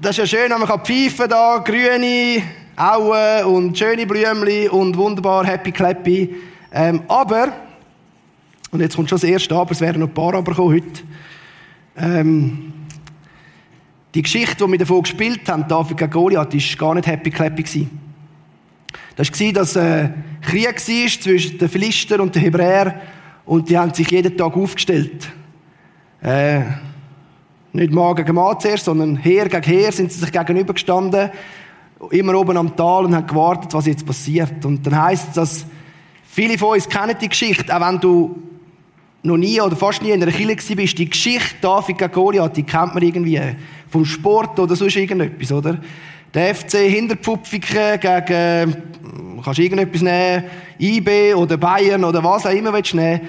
das ist ja schön, man pfeifen da, grüne Auen und schöne Blümchen und wunderbar happy clappy. Ähm, aber, und jetzt kommt schon das erste Aber, es werden noch ein paar Aber kommen heute. Ähm, die Geschichte, die wir davon gespielt haben, David gegen Goliath, war gar nicht happy clappy. Gewesen. Das war, dass äh, Krieg war zwischen den Philister und den Hebräern und die haben sich jeden Tag aufgestellt. Äh, nicht Mann gegen Mann zuerst, sondern Heer gegen Heer sind sie sich gegenübergestanden, immer oben am Tal und haben gewartet, was jetzt passiert. Und dann heisst es, dass viele von uns kennen die Geschichte, auch wenn du noch nie oder fast nie in einer Kirche bist, die Geschichte David gegen Goliath, die kennt man irgendwie vom Sport oder sonst irgendetwas, oder? Der FC Hinterpfupfiken gegen, kannst du irgendetwas nehmen, IB oder Bayern oder was auch immer willst du nehmen,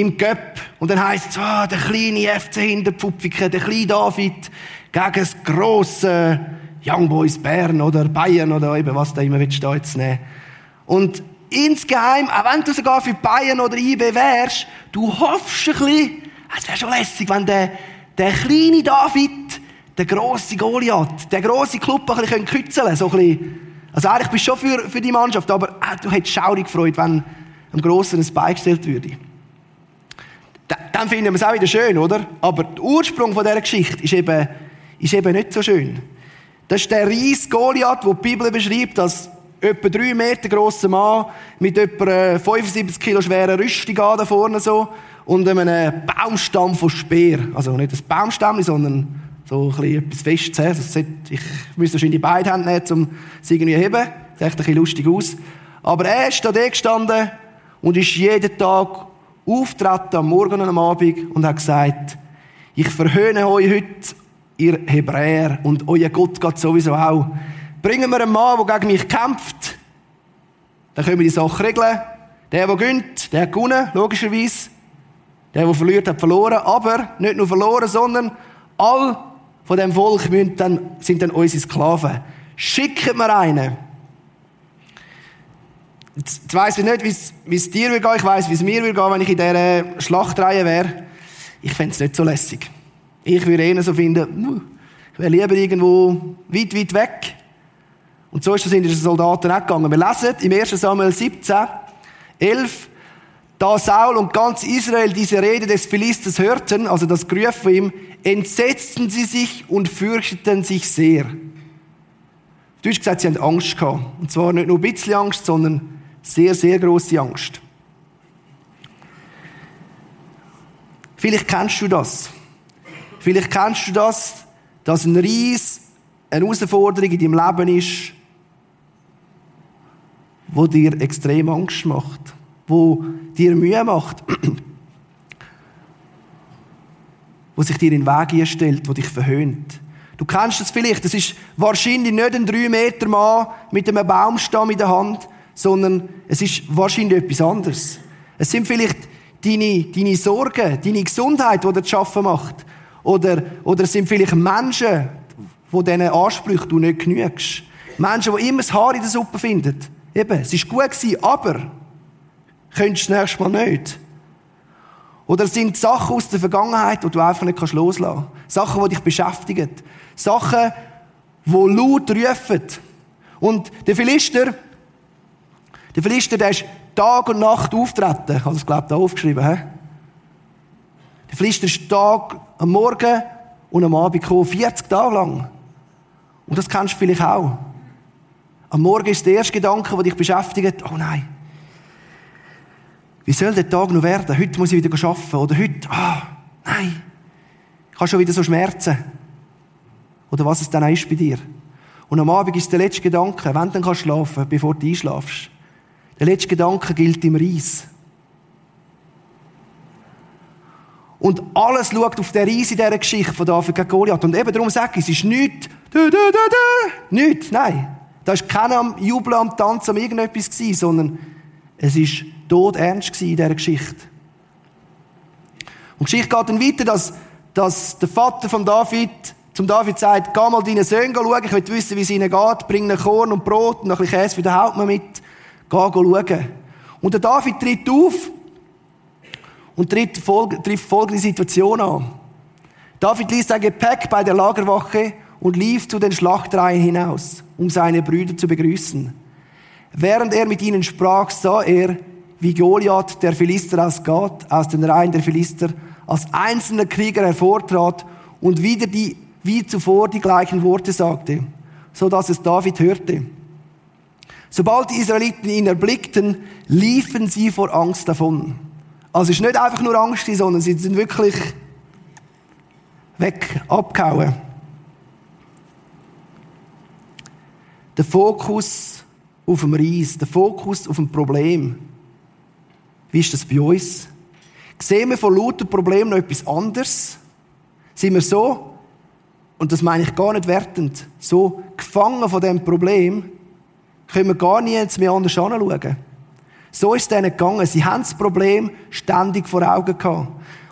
im Göpp. Und dann heisst es, oh, der kleine FC Hinterpfupfiken, der kleine David gegen das grosse Young Boys Bern oder Bayern oder eben was da immer willst du jetzt nehmen. Und insgeheim, auch wenn du sogar für Bayern oder IB wärst, du hoffst ein bisschen, es wäre schon lässig, wenn der, der kleine David der grosse Goliath, der grosse Club ein bisschen kützeln so ein bisschen. Also eigentlich bist du schon für, für die Mannschaft, aber äh, du hättest schaurig gefreut, wenn einem Grossen ein Bein gestellt würde. Dann finden wir es auch wieder schön, oder? Aber der Ursprung von dieser Geschichte ist eben, ist eben nicht so schön. Das ist der Ries Goliath, wo die Bibel beschreibt, als etwa drei Meter grosser Mann mit etwa 75 Kilo schweren Rüstung da vorne so und einem Baumstamm von Speer. Also nicht ein Baumstamm, sondern so ein bisschen etwas Festes. Also ich müsste wahrscheinlich beide Hände nehmen, um es irgendwie zu heben. Sieht ein bisschen lustig aus. Aber er ist da gestanden und ist jeden Tag auftreten, am Morgen und am Abend, und hat gesagt, ich verhöhne euch heute, ihr Hebräer, und euer Gott geht sowieso auch. Bringen wir einen Mann, der gegen mich kämpft, dann können wir die Sache regeln. Der, der gönnt, der hat gewonnen, logischerweise. Der, der verliert, hat verloren. Aber nicht nur verloren, sondern all von dem Volk dann, sind dann unsere Sklaven. Schickt mir einen. Jetzt weiss ich nicht, wie es dir will gehen. Ich weiss, wie es mir will gehen, wenn ich in dieser Schlachtreihe wäre. Ich fände es nicht so lässig. Ich würde eher so finden, ich wäre lieber irgendwo weit, weit weg. Und so ist das in den Soldaten auch gegangen. Wir lesen im 1. Samuel 17, 11, da Saul und ganz Israel diese Rede des Philisters hörten, also das Gerüff von ihm, entsetzten sie sich und fürchteten sich sehr. Du hast gesagt, sie haben Angst gehabt. Und zwar nicht nur ein bisschen Angst, sondern sehr, sehr große Angst. Vielleicht kennst du das. Vielleicht kennst du das, dass ein Ries eine Herausforderung in deinem Leben ist, wo dir extrem Angst macht, wo dir Mühe macht, wo sich dir in den Weg einstellt, wo dich verhöhnt. Du kennst es vielleicht, es ist wahrscheinlich nicht ein 3 Meter Mann mit einem Baumstamm in der Hand, sondern es ist wahrscheinlich etwas anderes. Es sind vielleicht deine, deine Sorgen, deine Gesundheit, die dir zu schaffen macht. Oder, oder es sind vielleicht Menschen, die diesen Ansprüchen du nicht genügst. Menschen, die immer das Haar in der Suppe finden. Eben, es ist gut gewesen, aber könntest du das nächste Mal nicht. Oder es sind Sachen aus der Vergangenheit, die du einfach nicht loslassen kannst. Sachen, die dich beschäftigen. Sachen, die laut rufen. Und der Philister, der Philister, der ist Tag und Nacht auftreten. Ich habe das, glaube ich, aufgeschrieben. He? Der Philister ist Tag, am Morgen und am Abend gekommen, 40 Tage lang. Und das kennst du vielleicht auch. Am Morgen ist der erste Gedanke, der dich beschäftigt, oh nein, wie soll der Tag noch werden? Heute muss ich wieder arbeiten. Oder heute, ah, nein, ich habe schon wieder so Schmerzen. Oder was es dann auch ist bei dir. Und am Abend ist der letzte Gedanke, wenn dann kannst du schlafen, bevor du einschlafst. Der letzte Gedanke gilt im Reis. Und alles schaut auf den Reis in dieser Geschichte von David gegen Goliath. Und eben darum sage ich, es ist nichts, du, du, du, nichts, nein. Da war keiner am Jubeln, am Tanzen, am irgendetwas gewesen, sondern es ist tot ernst in dieser Geschichte. Und die Geschichte geht dann weiter, dass, dass der Vater von David zum David sagt, geh mal deinen Söhnen schauen, ich will wissen, wie es ihnen geht, bring ihnen Korn und Brot und ein bisschen Käse für den Hauptmann mit, geh schauen. Und der David tritt auf und tritt folg, trifft folgende Situation an. David liest sein Gepäck bei der Lagerwache und lief zu den Schlachtreihen hinaus, um seine Brüder zu begrüßen. Während er mit ihnen sprach, sah er, wie Goliath, der Philister aus Gath, aus den Reihen der Philister, als einzelner Krieger hervortrat und wieder die, wie zuvor die gleichen Worte sagte, so dass es David hörte. Sobald die Israeliten ihn erblickten, liefen sie vor Angst davon. Also es ist nicht einfach nur Angst, sondern sie sind wirklich weg, abgehauen. Der Fokus auf dem Reis, der Fokus auf dem Problem. Wie ist das bei uns? Sehen wir von lauter Problemen noch etwas anderes? Sind wir so, und das meine ich gar nicht wertend, so gefangen von dem Problem, können wir gar nie mehr anders anschauen. So ist es denen gegangen. Sie haben das Problem ständig vor Augen gehabt.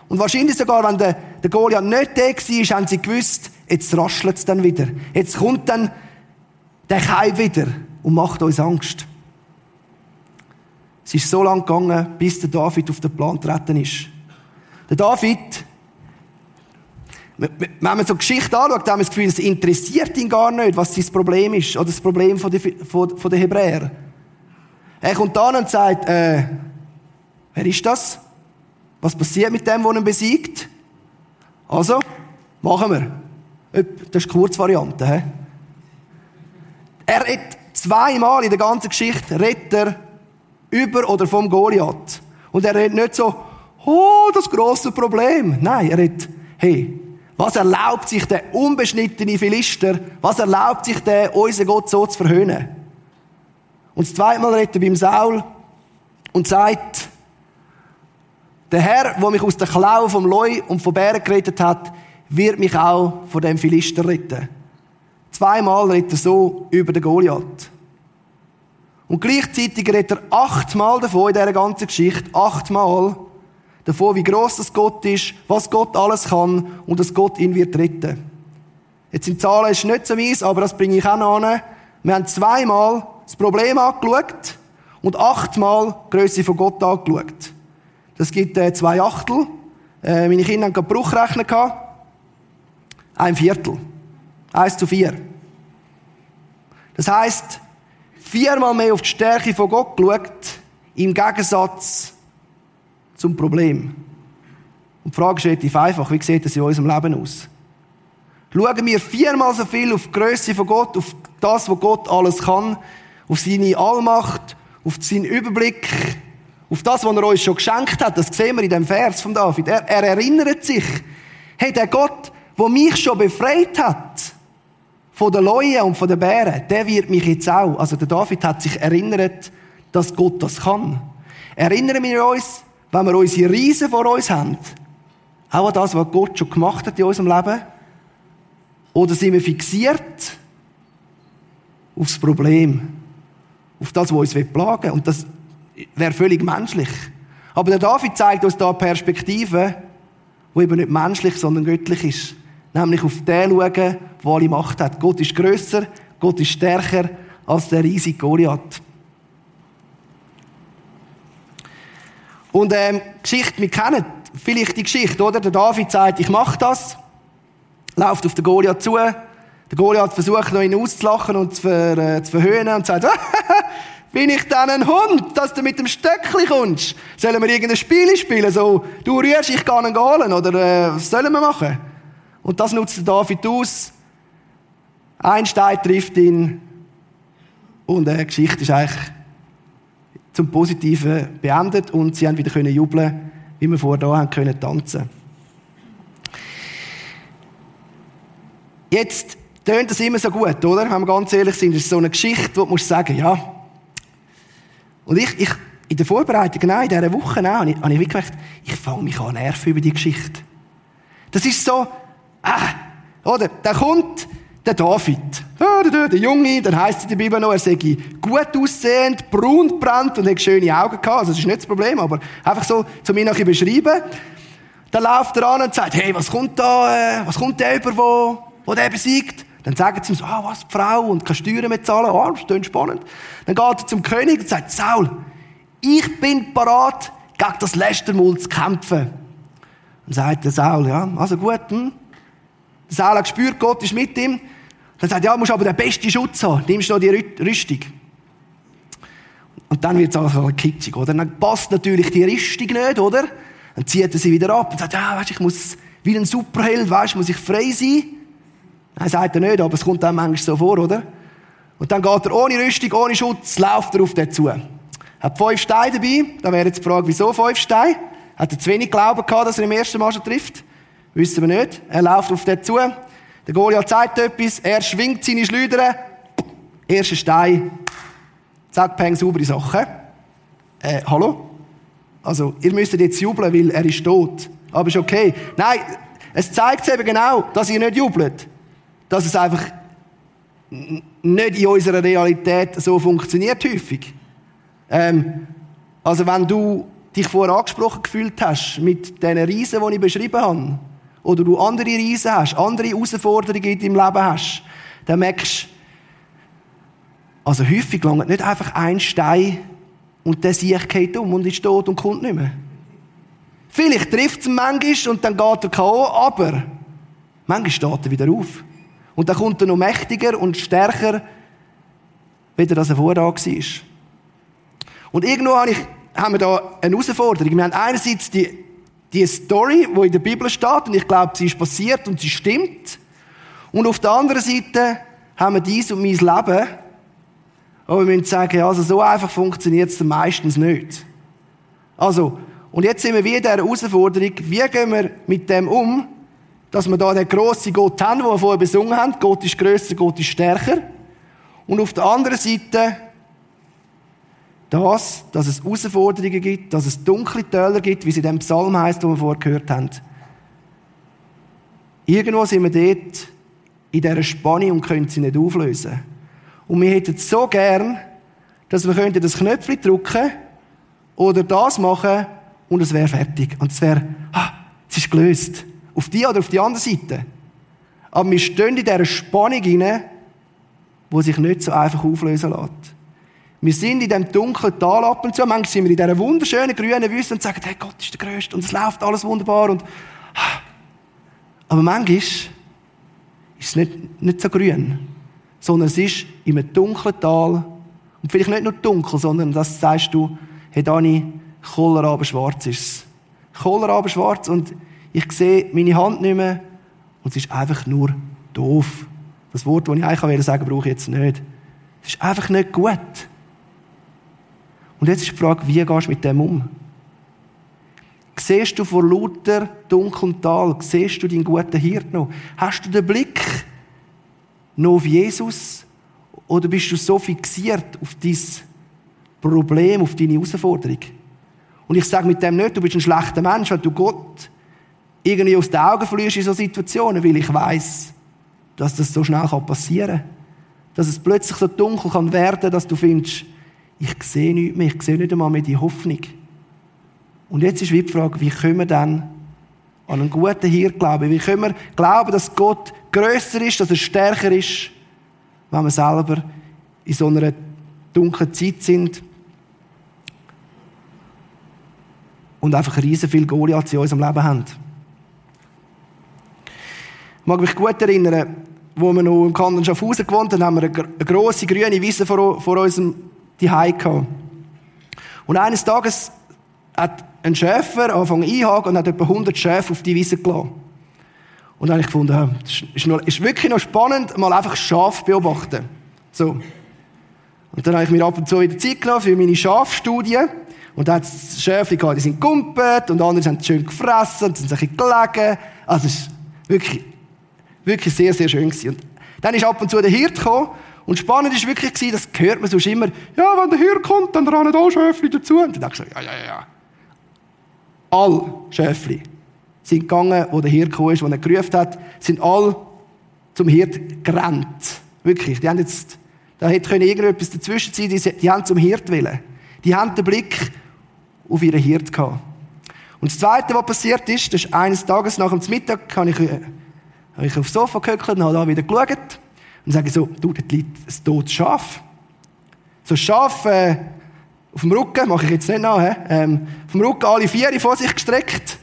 Und wahrscheinlich sogar, wenn der, der Goliath nicht da war, haben sie gewusst, jetzt raschelt es dann wieder. Jetzt kommt dann der Keim wieder und macht uns Angst. Es ist so lange gegangen, bis der David auf den Plan getreten ist. Der David, wenn man so Geschichte anschaut, haben wir das Gefühl, es interessiert ihn gar nicht, was sein Problem ist, oder das Problem von, der Hebräer. Er kommt dann und sagt, äh, wer ist das? Was passiert mit dem, der ihn besiegt? Also, machen wir. Das ist die Kurzvariante. He? Er redet zweimal in der ganzen Geschichte, redet er über oder vom Goliath. Und er redet nicht so, oh, das große Problem. Nein, er redet, hey, was erlaubt sich der unbeschnittene Philister, was erlaubt sich der, unser Gott so zu verhöhnen? Und das zweite Mal redet er beim Saul und sagt, der Herr, der mich aus der Klaue vom Leu und vom Bären gerettet hat, wird mich auch von dem Philister retten. Zweimal redet er so über den Goliath. Und gleichzeitig redet er achtmal davon in dieser ganzen Geschichte, achtmal davon, wie gross das Gott ist, was Gott alles kann und dass Gott ihn wird retten. Jetzt in Zahlen ist nicht so meins, aber das bringe ich auch noch an. Wir haben zweimal das Problem angeschaut und achtmal die Grösse von Gott angeschaut. Das gibt äh, zwei Achtel. Äh, meine Kinder haben gerade Bruchrechner gehabt. Ein Viertel. Eins zu vier. Das heisst, viermal mehr auf die Stärke von Gott geschaut, im Gegensatz zum Problem. Und die Frage ist relativ einfach, wie sieht das in unserem Leben aus? Schauen wir viermal so viel auf die Größe von Gott, auf das, was Gott alles kann, auf seine Allmacht, auf seinen Überblick, auf das, was er uns schon geschenkt hat. Das sehen wir in dem Vers von David. Er, er erinnert sich, hey, der Gott, der mich schon befreit hat, von den Leuen und von den Bären, der wird mich jetzt auch. Also der David hat sich erinnert, dass Gott das kann. Erinnern wir uns, wenn wir unsere Riesen vor uns haben, auch an das, was Gott schon gemacht hat in unserem Leben? Oder sind wir fixiert auf das Problem? auf das, was uns plagen will. Und das wäre völlig menschlich. Aber der David zeigt uns da Perspektive, die eben nicht menschlich, sondern göttlich ist. Nämlich auf den schauen, der alle Macht hat. Gott ist grösser, Gott ist stärker als der riesige Goliath. Und ähm, Geschichte, wir kennen vielleicht die Geschichte, oder? Der David sagt, ich mache das, läuft auf den Goliath zu, der Goliath versucht noch ihn auszulachen und zu, ver, äh, zu verhöhnen und sagt, bin ich dann ein Hund, dass du mit dem Stöckli kommst? Sollen wir irgendein Spiel spielen? So, du rührst, ich kann einen Galen, oder äh, was sollen wir machen? Und das nutzt der David aus. Ein Stein trifft ihn und äh, die Geschichte ist eigentlich zum Positiven beendet und sie haben wieder können jubeln, wie wir vorher da haben können tanzen. Jetzt tönt das immer so gut, oder? Wenn wir ganz ehrlich sind, ist so eine Geschichte, wo du musst sagen, ja. Und ich, ich, in der Vorbereitung, nein, in dieser Woche auch, habe ich, habe ich gemerkt, ich fange mich an nerven über die Geschichte. Das ist so, ah, oder? Da kommt der David. Der Junge, dann heisst es in der Bibel noch, er sei gut aussehend, braun brennt und hat schöne Augen gehabt. Also, das ist nicht das Problem, aber einfach so, zu mir noch beschreiben. Dann läuft er an und sagt, hey, was kommt da, äh, was kommt der über, wo, wo der besiegt? Dann sagen sie ihm so, ah, was, die Frau, und kann Steuern mehr zahlen, ah, spannend. Dann geht er zum König und sagt, Saul, ich bin parat, gegen das Lästermaul zu kämpfen. Dann sagt der Saul, ja, also gut, hm. Der Saul hat gespürt, Gott ist mit ihm. Dann sagt er, ja, musst aber den besten Schutz haben. Nimmst noch die Rüstung. Und dann wird es also kitschig, oder? Dann passt natürlich die Rüstung nicht, oder? Dann zieht er sie wieder ab und sagt, ja, weißt, ich muss, wie ein Superheld, weißt, muss ich frei sein. Nein, sagt er nicht, aber es kommt dann manchmal so vor, oder? Und dann geht er ohne Rüstung, ohne Schutz, läuft er auf den zu. Hat fünf Steine dabei. Da wäre jetzt die Frage, wieso fünf Steine? Hat er zu wenig Glauben gehabt, dass er im ersten Mal schon trifft? Wissen wir nicht. Er läuft auf den zu. Der Goliath zeigt etwas. Er schwingt seine Schleudern. Erster Stein. Zack, peng, saubere Sache. Äh, hallo? Also, ihr müsst jetzt jubeln, weil er ist tot. Aber ist okay. Nein, es zeigt eben genau, dass ihr nicht jubelt. Dass es einfach nicht in unserer Realität so funktioniert häufig. Ähm, also wenn du dich vorher angesprochen gefühlt hast mit diesen Riesen, die ich beschrieben habe, oder du andere Riesen hast, andere Herausforderungen in deinem Leben hast, dann merkst also häufig langt nicht einfach ein Stein und der Sieg geht um und ist tot und kommt nicht mehr. Vielleicht trifft es manchmal und dann geht er K.O., aber manchmal steht er wieder auf. Und dann kommt er noch mächtiger und stärker, wie er vorher war. Und irgendwo habe ich, haben wir da eine Herausforderung. Wir haben einerseits die, die Story, die in der Bibel steht, und ich glaube, sie ist passiert und sie stimmt. Und auf der anderen Seite haben wir dies und mein Leben. Aber wir müssen sagen, also so einfach funktioniert es meistens nicht. Also, und jetzt sind wir wieder in dieser Herausforderung, wie gehen wir mit dem um, dass wir da den grossen Gott haben, den wir vorher besungen haben. Gott ist grösser, Gott ist stärker. Und auf der anderen Seite das, dass es Herausforderungen gibt, dass es dunkle Täler gibt, wie es in dem Psalm heißt, den wir vorher gehört haben. Irgendwo sind wir dort in dieser Spannung und können sie nicht auflösen. Und wir hätten so gern, dass wir das Knöpfchen drücken oder das machen und es wäre fertig. Und es wäre, ah, es ist gelöst. Auf die oder auf die andere Seite. Aber wir stehen in dieser Spannung hinein, die sich nicht so einfach auflösen lässt. Wir sind in diesem dunklen Tal ab und zu. Manchmal sind wir in dieser wunderschönen grünen Wüste und sagen, hey, Gott ist der Größte und es läuft alles wunderbar. Und, aber manchmal ist es nicht, nicht so grün, sondern es ist in einem dunklen Tal und vielleicht nicht nur dunkel, sondern das sagst du, hey Dani, Kohlraben schwarz ist es. Kohlraben schwarz und ich sehe meine Hand nicht mehr und es ist einfach nur doof. Das Wort, das ich eigentlich sagen brauche ich jetzt nicht. Es ist einfach nicht gut. Und jetzt ist die Frage, wie gehst du mit dem um? Siehst du vor lauter dunklem Tal, siehst du deinen guten Hirt noch? Hast du den Blick noch auf Jesus? Oder bist du so fixiert auf dein Problem, auf deine Herausforderung? Und ich sage mit dem nicht, du bist ein schlechter Mensch, weil du Gott irgendwie aus den Augen verlierst in solchen Situationen, weil ich weiß, dass das so schnell passieren kann. Dass es plötzlich so dunkel kann werden, dass du findest, ich sehe nichts mehr, ich sehe nicht einmal mehr die Hoffnung. Und jetzt ist die Frage, wie können wir dann an einen guten Hirt glauben? Wie können wir glauben, dass Gott größer ist, dass er stärker ist, wenn wir selber in so einer dunklen Zeit sind und einfach riesen viel Goliath in unserem Leben haben? Ich mag mich gut erinnern, wo wir noch im Kanton Schaffhausen gewohnt haben, haben wir eine, grosse grüne Wiese vor, vor unserem Zuhause gehabt. Und eines Tages hat ein Schäfer angefangen einhaken und hat etwa 100 Schäfe auf die Wiese gelassen. Und dann habe ich gefunden, es ist, ist wirklich noch spannend, mal einfach Schaf beobachten. So. Und dann habe ich mir ab und zu wieder Zeit genommen für meine Schafstudie. Und dann hat es Schäfchen gehabt, die sind gumpet und andere haben schön gefressen und sind sich gelegen. Also es ist wirklich wirklich sehr, sehr schön gewesen. Und dann ist ab und zu der Hirt gekommen und spannend ist wirklich das hört man sonst immer, ja, wenn der Hirt kommt, dann rennen alle Schäfli dazu. Und dann ich so, ja, ja, ja. Alle Schäfli sind gegangen, wo der Hirt gekommen ist, wo er gerufen hat, sind alle zum Hirt gerannt. Wirklich. Die haben jetzt, da hätte irgendetwas dazwischen sein, die, die haben zum Hirt willen. Die haben den Blick auf ihren Hirt gehabt. Und das Zweite, was passiert ist, das ist eines Tages nach dem Mittag, kann ich äh, habe ich aufs Sofa gehockt und habe da wieder geschaut. Und sage so, du, dort liegt ein totes Schaf. So ein Schaf äh, auf dem Rücken, mache ich jetzt nicht nach, ähm, auf dem Rücken alle vier vor sich gestreckt.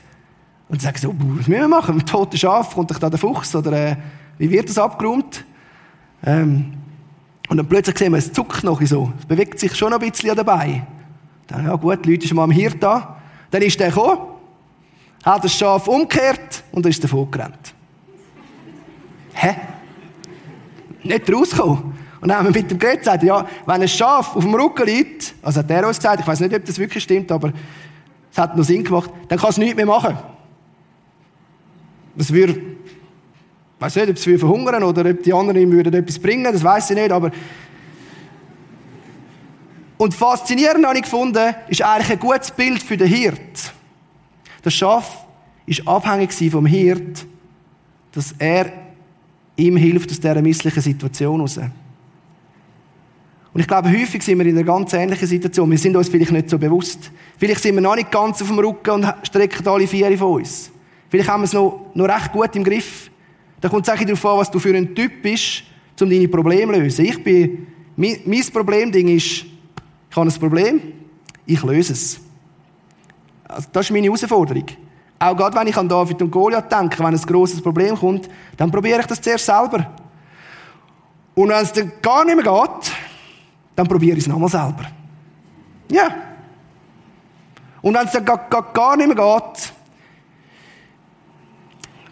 Und sage so, was müssen wir machen? Mit toten Schaf kommt doch da der Fuchs? Oder äh, wie wird das abgeräumt? Ähm, und dann plötzlich sehen wir, es zuckt noch so. Es bewegt sich schon ein bisschen dabei. Dann, ja gut, die Leute sind mal am Hirt da. Dann ist der gekommen, hat das Schaf umgekehrt und ist davon gerannt. Hä? Nicht rausgekommen. Und dann haben wir mit dem Gerät gesagt, ja, wenn ein Schaf auf dem Rücken liegt, also hat er uns gesagt, ich weiß nicht, ob das wirklich stimmt, aber es hat noch Sinn gemacht, dann kann es nichts mehr machen. Das würde, ich weiß nicht, ob es verhungern oder ob die anderen ihm würden etwas bringen, das weiß ich nicht, aber und faszinierend habe ich gefunden, ist eigentlich ein gutes Bild für den Hirt. Das Schaf ist abhängig vom Hirt, dass er ihm hilft aus dieser misslichen Situation heraus. Und ich glaube, häufig sind wir in einer ganz ähnlichen Situation. Wir sind uns vielleicht nicht so bewusst. Vielleicht sind wir noch nicht ganz auf dem Rücken und strecken alle Viere von uns. Vielleicht haben wir es noch, noch recht gut im Griff. Da kommt es darauf an, was du für ein Typ bist, um deine Probleme zu lösen. Ich bin, mein, mein Problemding ist, ich habe ein Problem, ich löse es. Also das ist meine Herausforderung. Auch gerade wenn ich an David und Goliath denke, wenn ein grosses Problem kommt, dann probiere ich das zuerst selber. Und wenn es dann gar nicht mehr geht, dann probiere ich es nochmal selber. Ja. Und wenn es dann gar, gar, gar nicht mehr geht,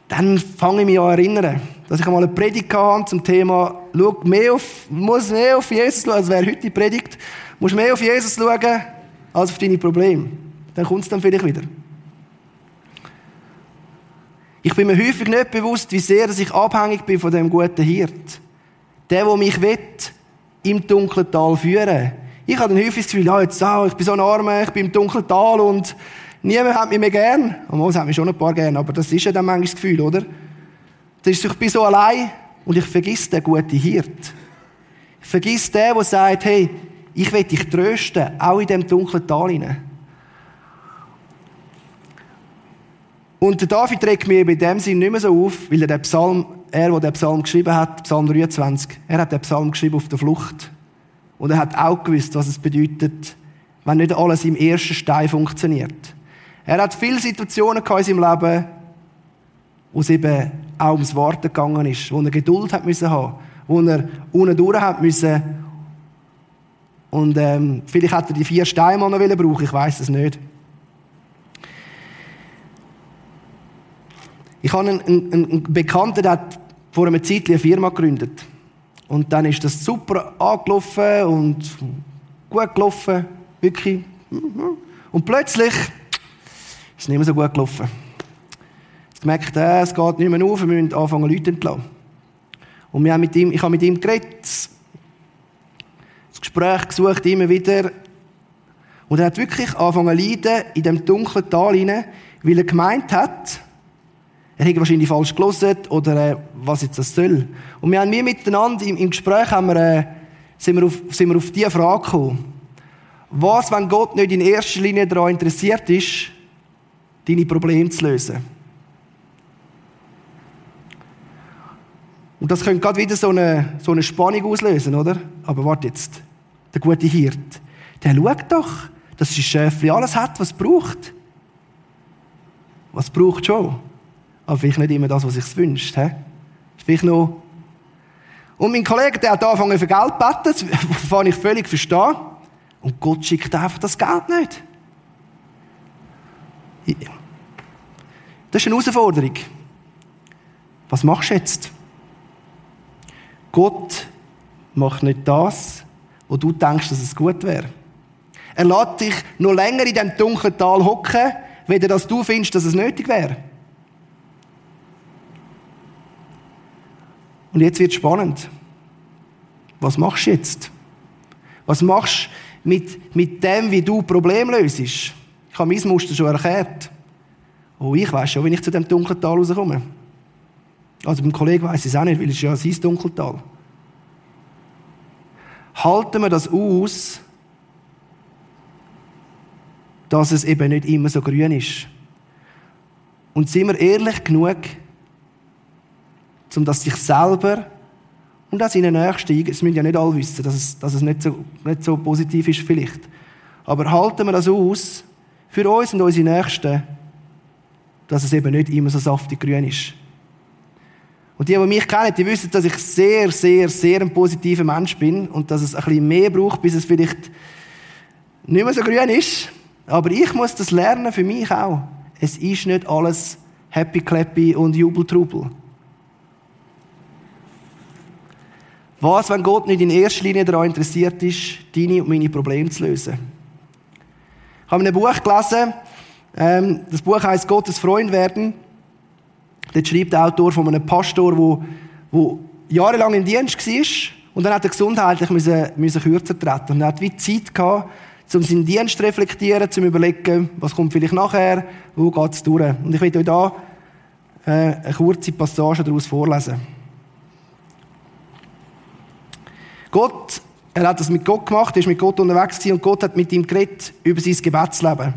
dann fange ich mich an zu erinnern, dass ich einmal eine Predigt hatte zum Thema, schau mehr auf, muss mehr auf Jesus schauen, als wäre heute die Predigt, musst mehr auf Jesus schauen, als auf deine Probleme. Dann kommt es dann vielleicht wieder. Ich bin mir häufig nicht bewusst, wie sehr ich abhängig bin von dem guten Hirt. Der, der mich will, im dunklen Tal führen. Ich habe dann häufig das Gefühl, ja, jetzt, oh, ich bin so ein Armer, ich bin im dunklen Tal und niemand hat mich mehr gern. Und es hat mich schon ein paar gern, aber das ist ja dann manchmal das Gefühl, oder? Das ist, ich bin so allein und ich vergiss den guten Hirt. Ich vergiss den, der sagt, hey, ich will dich trösten, auch in dem dunklen Tal hinein. Und der David regt mir in dem Sinn nicht mehr so auf, weil er den Psalm, er, der den Psalm geschrieben hat, Psalm 23, er hat den Psalm geschrieben auf der Flucht. Und er hat auch gewusst, was es bedeutet, wenn nicht alles im ersten Stein funktioniert. Er hat viele Situationen in seinem Leben, wo es eben auch ums Warten gegangen ist, wo er Geduld hat müssen haben, wo er unten durch hat müssen. Und ähm, vielleicht hat er die vier Steine noch brauchen, ich weiß es nicht. Ich habe einen, einen, einen Bekannten, der hat vor einer Zeit eine Firma gegründet. Und dann ist das super angelaufen und gut gelaufen. Wirklich. Und plötzlich ist es nicht mehr so gut gelaufen. Ich gemerkt, äh, es geht nicht mehr auf, wir müssen anfangen, Leute entlassen. Und wir haben mit ihm, ich habe mit ihm geredet, das Gespräch gesucht, immer wieder. Und er hat wirklich angefangen zu leiden in dem dunklen Tal hinein, weil er gemeint hat, er hätte wahrscheinlich falsch gelesen oder äh, was jetzt das soll. Und wir haben wir miteinander im, im Gespräch haben wir, äh, sind, wir auf, sind wir auf diese Frage gekommen. Was, wenn Gott nicht in erster Linie daran interessiert ist, deine Probleme zu lösen? Und das könnte gerade wieder so eine, so eine Spannung auslösen, oder? Aber warte jetzt. Der gute Hirt, der schaut doch, dass das Schäfli alles hat, was es braucht. Was braucht schon? Aber vielleicht nicht immer das, was sich wünscht. He? Vielleicht noch. Und mein Kollege, der hat angefangen für Geld zu beten, was ich völlig verstehe. Und Gott schickt einfach das Geld nicht. Das ist eine Herausforderung. Was machst du jetzt? Gott macht nicht das, wo du denkst, dass es gut wäre. Er lässt dich noch länger in diesem dunklen Tal hocken, weder dass du findest, dass es nötig wäre. Und jetzt wird spannend. Was machst du jetzt? Was machst du mit, mit dem, wie du Probleme löst? Ich habe mein Muster schon erklärt. Oh, ich weiß schon, wenn ich zu dem dunklen Tal rauskomme. Also beim Kollegen weiß ich es auch nicht, weil es ist ja sein Dunkeltal. Halten wir das aus, dass es eben nicht immer so grün ist? Und sind wir ehrlich genug, um das sich selber und auch seinen Nächsten, es müssen ja nicht alle wissen, dass es, dass es nicht, so, nicht so positiv ist vielleicht. Aber halten wir das aus, für uns und unsere Nächsten, dass es eben nicht immer so saftig grün ist. Und die, die mich kennen, die wissen, dass ich sehr, sehr, sehr ein positiver Mensch bin und dass es ein bisschen mehr braucht, bis es vielleicht nicht mehr so grün ist. Aber ich muss das lernen für mich auch. Es ist nicht alles happy clappy und Jubeltrubel. Was, wenn Gott nicht in erster Linie daran interessiert ist, deine und meine Probleme zu lösen? Ich habe ein Buch gelesen, ähm, das Buch heißt Gottes Freund werden. Dort schreibt der Autor von einem Pastor, der, der jahrelang im Dienst war und dann hat er gesundheitlich müssen, müssen kürzer treten. Und er hat wie Zeit gehabt, um seinen Dienst zu reflektieren, zu überlegen, was kommt vielleicht nachher, wo geht es durch. Und ich will euch da äh, eine kurze Passage daraus vorlesen. Gott, er hat das mit Gott gemacht, er ist mit Gott unterwegs gewesen und Gott hat mit ihm geredet über sein Gebetsleben.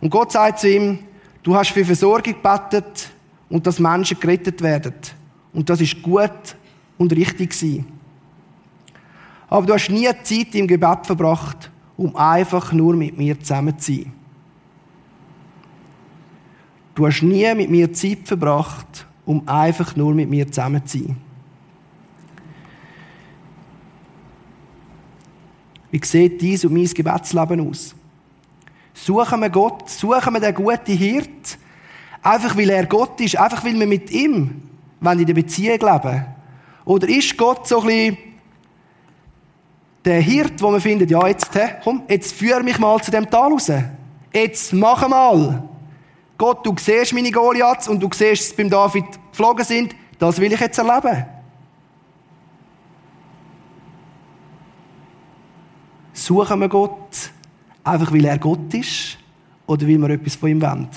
Und Gott sagt zu ihm, du hast für Versorgung gebetet und dass Menschen gerettet werden. Und das ist gut und richtig gewesen. Aber du hast nie Zeit im Gebet verbracht, um einfach nur mit mir zusammen zu sein. Du hast nie mit mir Zeit verbracht, um einfach nur mit mir zusammen zu sein. Wie sieht dies und mein Gebetsleben aus? Suchen wir Gott, suchen wir den guten Hirt, einfach weil er Gott ist, einfach weil wir mit ihm in der Beziehung leben. Oder ist Gott so ein bisschen der Hirt, wo man findet, ja, jetzt, he, komm, jetzt führ mich mal zu dem Tal raus. Jetzt mach mal. Gott, du siehst meine Goliaths und du siehst, dass beim David geflogen sind. Das will ich jetzt erleben. Suchen wir Gott einfach, weil er Gott ist oder weil wir etwas von ihm wollen?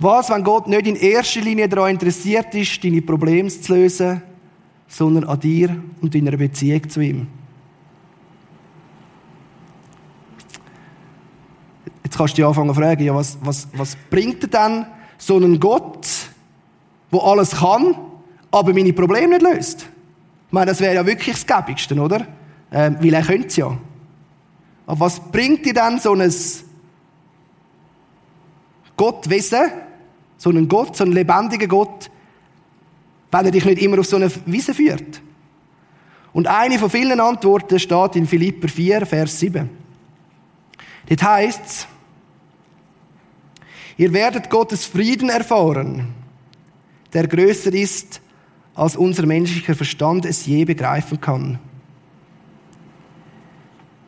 Was, wenn Gott nicht in erster Linie daran interessiert ist, deine Probleme zu lösen, sondern an dir und deiner Beziehung zu ihm. Jetzt kannst du dich anfangen zu fragen, ja, was, was, was bringt denn so einen Gott, der alles kann, aber meine Probleme nicht löst? Ich meine, das wäre ja wirklich das Gäbigste, oder? Ähm, weil er könnte es ja. Aber was bringt dir denn so ein Gottwesen, so einen Gott, so einen lebendigen Gott, wenn er dich nicht immer auf so eine Wiese führt. Und eine von vielen Antworten steht in Philipper 4, Vers 7. Dort heißt ihr werdet Gottes Frieden erfahren, der größer ist, als unser menschlicher Verstand es je begreifen kann.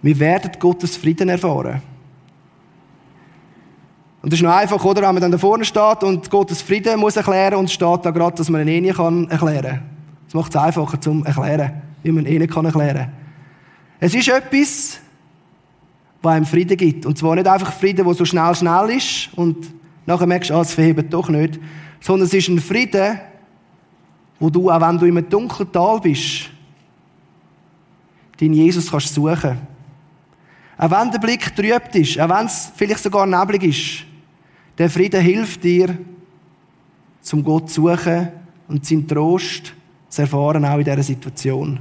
Wir werden Gottes Frieden erfahren. Und das ist noch einfach, oder? Wenn man dann da vorne steht und Gottes Frieden muss erklären und steht da gerade, dass man ihn eh nicht kann erklären. Das macht es einfacher zum Erklären, wie man ihn kann erklären. Es ist etwas, was einem Frieden gibt. Und zwar nicht einfach Frieden, der so schnell, schnell ist und nachher merkst du, ah, es verhebt doch nicht. Sondern es ist ein Frieden, wo du, auch wenn du in einem dunklen Tal bist, den Jesus kannst suchen. Auch wenn der Blick trübt ist, auch wenn es vielleicht sogar neblig ist, der Frieden hilft dir, zum Gott zu suchen und seinen Trost zu erfahren, auch in dieser Situation.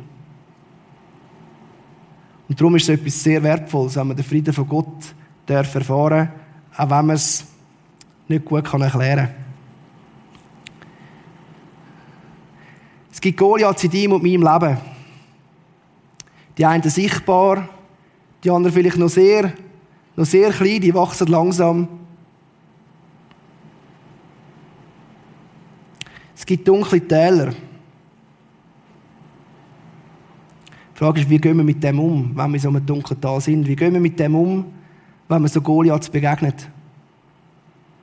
Und darum ist es etwas sehr Wertvolles, wenn man den Frieden von Gott darf erfahren auch wenn man es nicht gut kann erklären kann. Es gibt Goliaths in deinem und meinem Leben. Die einen sichtbar, die anderen vielleicht noch sehr, noch sehr klein, die wachsen langsam. Es gibt dunkle Täler. Die Frage ist, wie gehen wir mit dem um, wenn wir in so einem dunklen Tal sind? Wie gehen wir mit dem um, wenn wir so Goliaths begegnet?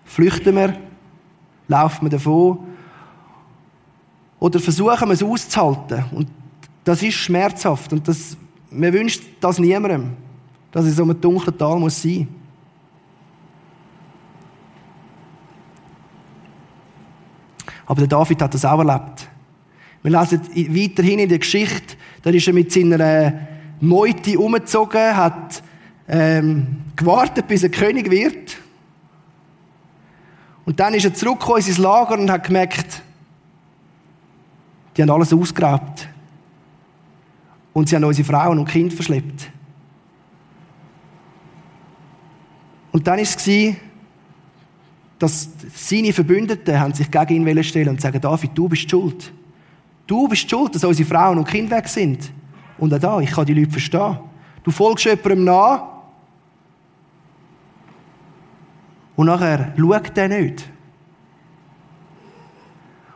Flüchten wir? Laufen wir davon? Oder versuchen wir es auszuhalten? Und das ist schmerzhaft und das, man wünscht das niemandem, dass es so einem dunklen Tal muss sein muss. Aber der David hat das auch erlebt. Wir lesen weiterhin in der Geschichte, da ist er mit seiner Meute umgezogen, hat ähm, gewartet, bis er König wird. Und dann ist er zurückgekommen in sein Lager und hat gemerkt, die haben alles ausgeraubt. Und sie haben unsere Frauen und Kinder verschleppt. Und dann war es, dass seine Verbündeten sich gegen ihn stellen und sagen, David, du bist schuld. Du bist schuld, dass unsere Frauen und Kinder weg sind. Und auch da, ich kann die Leute verstehen. Du folgst jemandem nach und nachher schaut der nicht.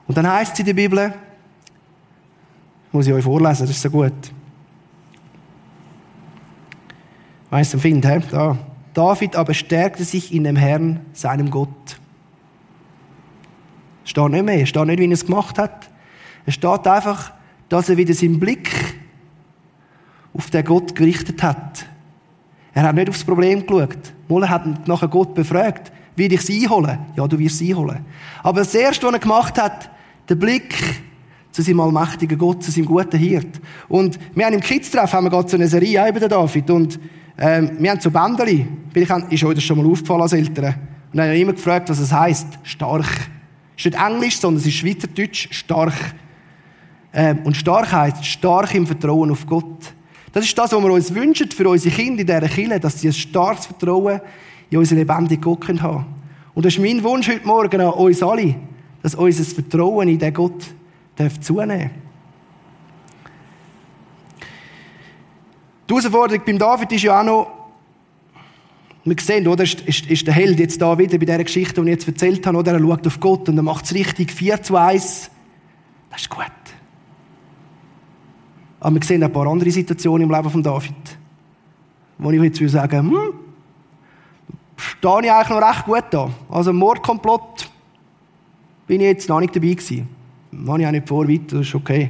Und dann heißt es in der Bibel, muss ich euch vorlesen, das ist so gut. Weißt du, Find, he? da. David aber stärkte sich in dem Herrn, seinem Gott. Es steht nicht mehr, es steht nicht, wie er es gemacht hat. Es steht einfach, dass er wieder seinen Blick auf den Gott gerichtet hat. Er hat nicht aufs Problem geschaut. Mal hat nachher Gott befragt, wie ich es einholen? Ja, du wirst es einholen. Aber das Erste, was er gemacht hat, der Blick zu seinem allmächtigen Gott, zu seinem guten Hirt. Und wir haben im Kids-Treff haben wir gerade so eine Serie über den David. Und ähm, wir haben so Bändeli. Ist euch das schon mal aufgefallen als Eltern? Und dann haben immer gefragt, was es heisst. Stark. Es ist nicht Englisch, sondern es ist Schweizerdeutsch. Stark. Ähm, und stark heisst stark im Vertrauen auf Gott. Das ist das, was wir uns wünschen für unsere Kinder in dieser Kirche, dass sie ein starkes Vertrauen in unseren lebendigen Gott haben können. Und das ist mein Wunsch heute Morgen an uns alle, dass unser Vertrauen in den Gott darf Die Herausforderung beim David ist ja auch noch, wir sehen, oder, ist, ist, ist der Held jetzt da wieder bei dieser Geschichte, die ich jetzt erzählt habe, oder? Er schaut auf Gott und er macht es richtig, 4 zu 1. Das ist gut. Aber wir sehen ein paar andere Situationen im Leben von David, wo ich jetzt sagen hm, stehe ich eigentlich noch recht gut da. Also Mordkomplott bin ich jetzt noch nicht dabei gewesen. Mache ich auch nicht vor, weiter, das ist okay.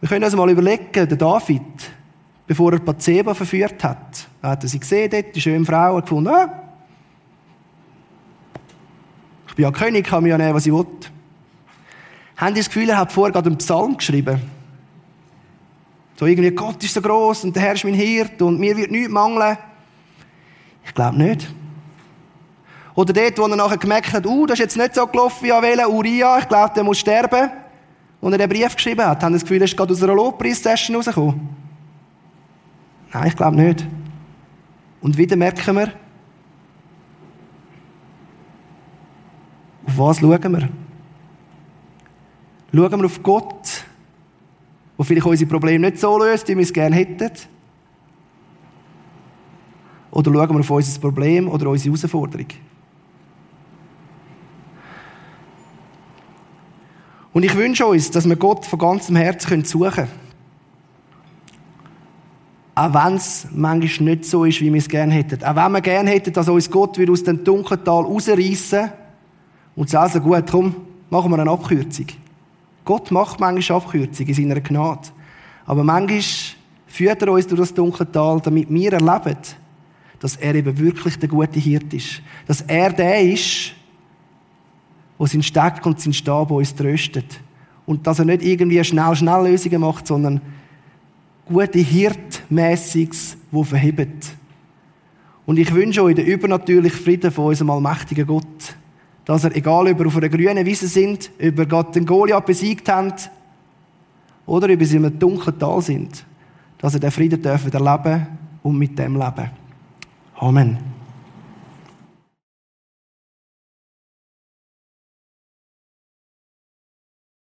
Wir können uns mal überlegen, der David, bevor er Bathseba verführt hat, hat er sie gesehen dort, die schöne Frau, hat gefunden, ah, ich bin ja König, kann mir ja nehmen, was ich will. Haben die das Gefühl, er hat vorher gerade einen Psalm geschrieben? So irgendwie, Gott ist so groß und der Herr ist mein Hirt und mir wird nichts mangeln. Ich glaube nicht. Oder dort, wo er nachher gemerkt hat, uh, das ist jetzt nicht so gelaufen wie Avela, Uriah, ich glaube, der muss sterben. Und er den Brief geschrieben hat, haben das Gefühl, er ist gerade aus einer Lobpreis-Session rausgekommen. Nein, ich glaube nicht. Und wieder merken wir, auf was schauen wir? Schauen wir auf Gott, der vielleicht unsere Probleme nicht so löst, wie wir es gerne hätten? Oder schauen wir auf unser Problem oder unsere Herausforderung? Und ich wünsche uns, dass wir Gott von ganzem Herzen suchen können. Auch wenn es manchmal nicht so ist, wie wir es gerne hätten. Auch wenn wir gerne hätten, dass uns Gott aus dem dunklen Tal rausreißen und sagen, also gut, komm, machen wir eine Abkürzung. Gott macht manchmal Abkürzungen in seiner Gnade. Aber manchmal führt er uns durch das dunkle Tal, damit wir erleben, dass er eben wirklich der gute Hirt ist. Dass er der ist, der sein Steck und sein Stab uns tröstet. Und dass er nicht irgendwie schnell, schnell Lösungen macht, sondern gute Hirtmäßiges, wo verhebt. Und ich wünsche euch den übernatürlichen Frieden von unserem allmächtigen Gott. Dass er, egal ob wir auf einer grünen Wiese sind, ob wir Gott den Goliath besiegt haben, oder ob sie in einem dunklen Tal sind, dass er den Frieden dürfen erleben und mit dem leben. Amen.